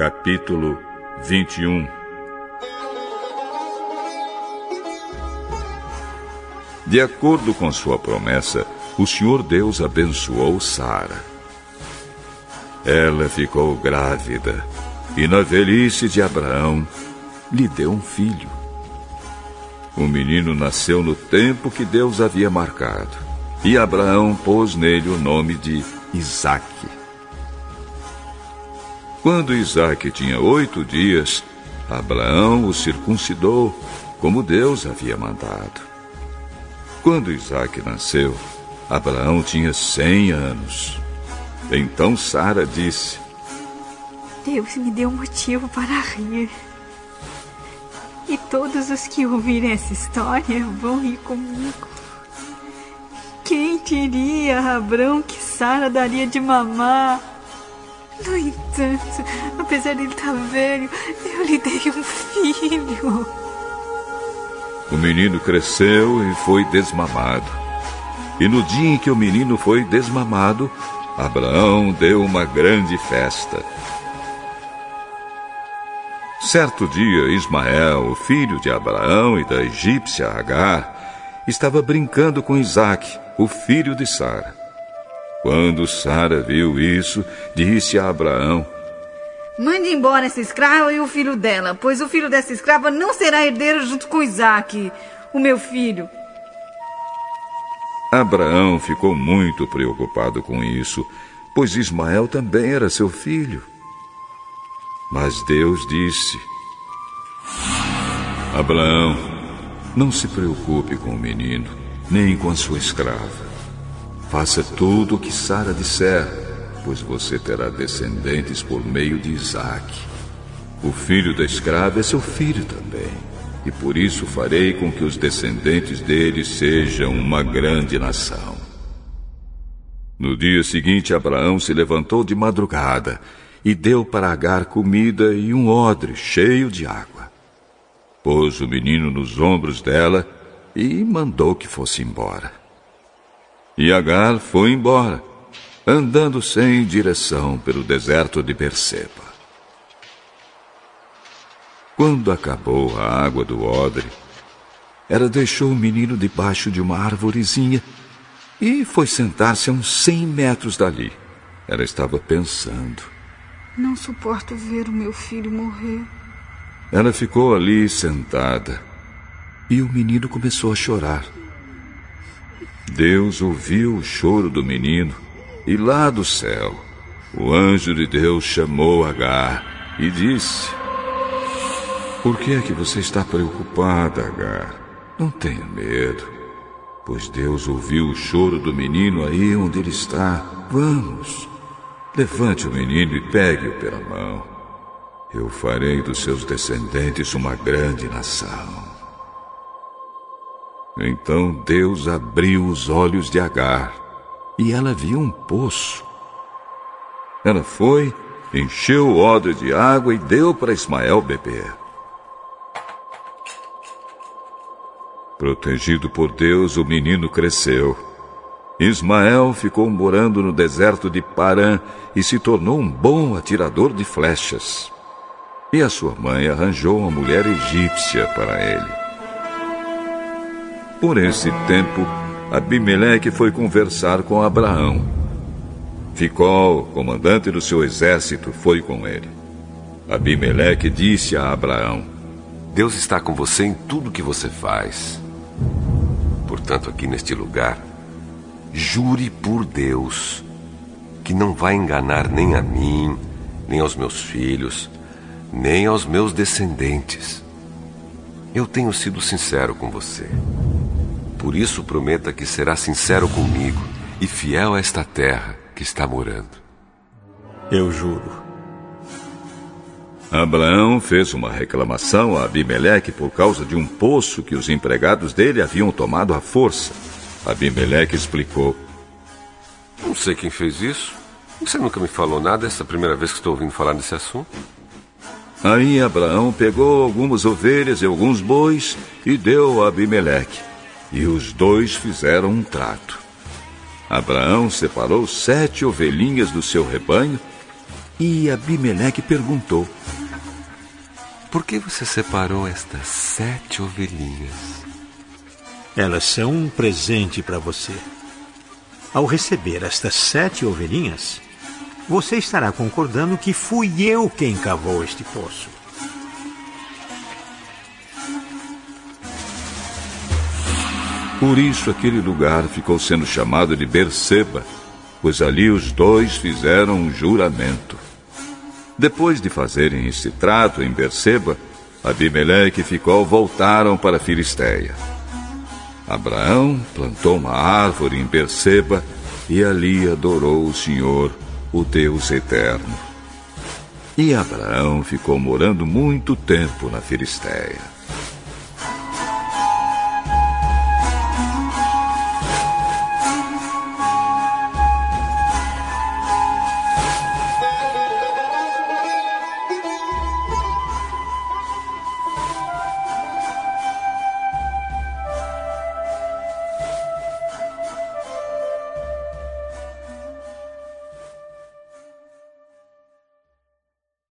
Capítulo 21 De acordo com sua promessa, o Senhor Deus abençoou Sara. Ela ficou grávida e, na velhice de Abraão, lhe deu um filho. O menino nasceu no tempo que Deus havia marcado, e Abraão pôs nele o nome de Isaque. Quando Isaque tinha oito dias, Abraão o circuncidou, como Deus havia mandado. Quando Isaque nasceu, Abraão tinha cem anos. Então Sara disse: Deus me deu motivo para rir. E todos os que ouvirem essa história vão rir comigo. Quem diria, Abraão, que Sara daria de mamar? No entanto, apesar de ele estar velho, eu lhe dei um filho. O menino cresceu e foi desmamado. E no dia em que o menino foi desmamado, Abraão deu uma grande festa. Certo dia, Ismael, o filho de Abraão e da egípcia Agar, estava brincando com Isaque, o filho de Sara. Quando Sara viu isso, disse a Abraão: Mande embora essa escrava e o filho dela, pois o filho dessa escrava não será herdeiro junto com Isaac, o meu filho. Abraão ficou muito preocupado com isso, pois Ismael também era seu filho. Mas Deus disse: Abraão, não se preocupe com o menino, nem com a sua escrava. Faça tudo o que Sara disser, pois você terá descendentes por meio de Isaac. O filho da escrava é seu filho também, e por isso farei com que os descendentes dele sejam uma grande nação. No dia seguinte, Abraão se levantou de madrugada e deu para Agar comida e um odre cheio de água. Pôs o menino nos ombros dela e mandou que fosse embora. E Agar foi embora, andando sem direção pelo deserto de Berseba. Quando acabou a água do odre, ela deixou o menino debaixo de uma árvorezinha e foi sentar-se a uns cem metros dali. Ela estava pensando. Não suporto ver o meu filho morrer. Ela ficou ali sentada e o menino começou a chorar. Deus ouviu o choro do menino e lá do céu o anjo de Deus chamou Agar e disse: Por que é que você está preocupada, Agar? Não tenha medo, pois Deus ouviu o choro do menino aí onde ele está. Vamos, levante o menino e pegue-o pela mão. Eu farei dos seus descendentes uma grande nação. Então Deus abriu os olhos de Agar e ela viu um poço. Ela foi, encheu o odre de água e deu para Ismael beber. Protegido por Deus, o menino cresceu. Ismael ficou morando no deserto de Parã e se tornou um bom atirador de flechas. E a sua mãe arranjou uma mulher egípcia para ele. Por esse tempo, Abimeleque foi conversar com Abraão. Ficol, comandante do seu exército, foi com ele. Abimeleque disse a Abraão: Deus está com você em tudo que você faz. Portanto, aqui neste lugar, jure por Deus que não vai enganar nem a mim, nem aos meus filhos, nem aos meus descendentes. Eu tenho sido sincero com você. Por isso, prometa que será sincero comigo e fiel a esta terra que está morando. Eu juro. Abraão fez uma reclamação a Abimeleque por causa de um poço que os empregados dele haviam tomado à força. Abimeleque explicou: Não sei quem fez isso. Você nunca me falou nada, essa é a primeira vez que estou ouvindo falar desse assunto. Aí Abraão pegou algumas ovelhas e alguns bois e deu a Abimeleque. E os dois fizeram um trato. Abraão separou sete ovelhinhas do seu rebanho E Abimeleque perguntou: Por que você separou estas sete ovelhinhas? Elas são um presente para você. Ao receber estas sete ovelhinhas, você estará concordando que fui eu quem cavou este poço. Por isso aquele lugar ficou sendo chamado de Berseba, pois ali os dois fizeram um juramento. Depois de fazerem esse trato em Berseba, Abimeleque e Ficol voltaram para Filisteia. Abraão plantou uma árvore em Berseba e ali adorou o Senhor, o Deus eterno. E Abraão ficou morando muito tempo na Filisteia.